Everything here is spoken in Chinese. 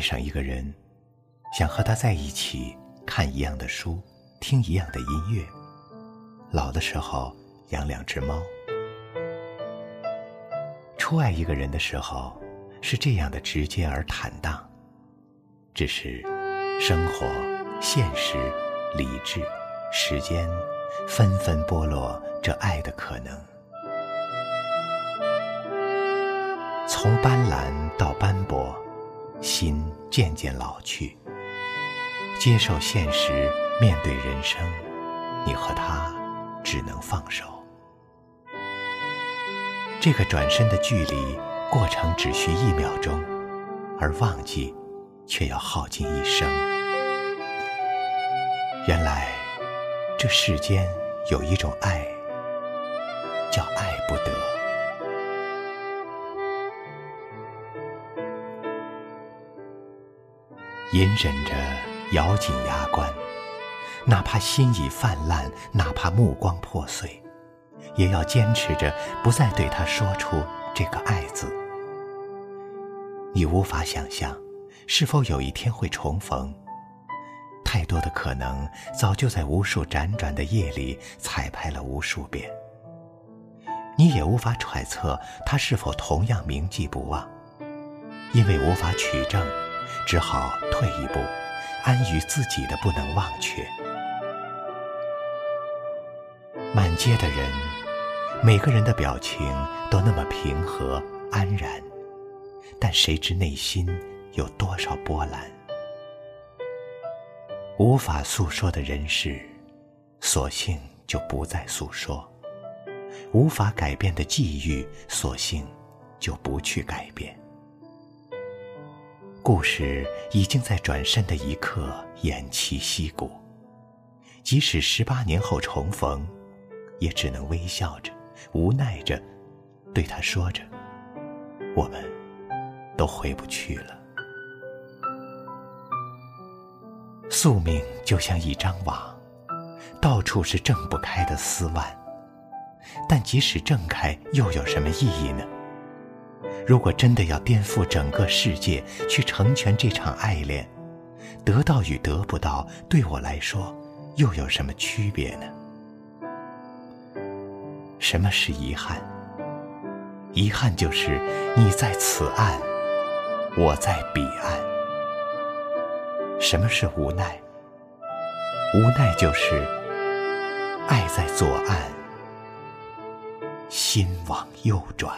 爱上一个人，想和他在一起，看一样的书，听一样的音乐，老的时候养两只猫。初爱一个人的时候，是这样的直接而坦荡，只是生活、现实、理智、时间，纷纷剥落这爱的可能。从斑斓到斑驳，心渐渐老去。接受现实，面对人生，你和他只能放手。这个转身的距离，过程只需一秒钟，而忘记，却要耗尽一生。原来，这世间有一种爱，叫爱不得。隐忍着，咬紧牙关，哪怕心已泛滥，哪怕目光破碎，也要坚持着，不再对他说出这个“爱”字。你无法想象，是否有一天会重逢？太多的可能，早就在无数辗转的夜里彩排了无数遍。你也无法揣测他是否同样铭记不忘，因为无法取证。只好退一步，安于自己的不能忘却。满街的人，每个人的表情都那么平和安然，但谁知内心有多少波澜？无法诉说的人事，索性就不再诉说；无法改变的际遇，索性就不去改变。故事已经在转身的一刻偃旗息鼓，即使十八年后重逢，也只能微笑着、无奈着，对他说着：“我们都回不去了。”宿命就像一张网，到处是挣不开的丝蔓，但即使挣开，又有什么意义呢？如果真的要颠覆整个世界去成全这场爱恋，得到与得不到对我来说又有什么区别呢？什么是遗憾？遗憾就是你在此岸，我在彼岸。什么是无奈？无奈就是爱在左岸，心往右转。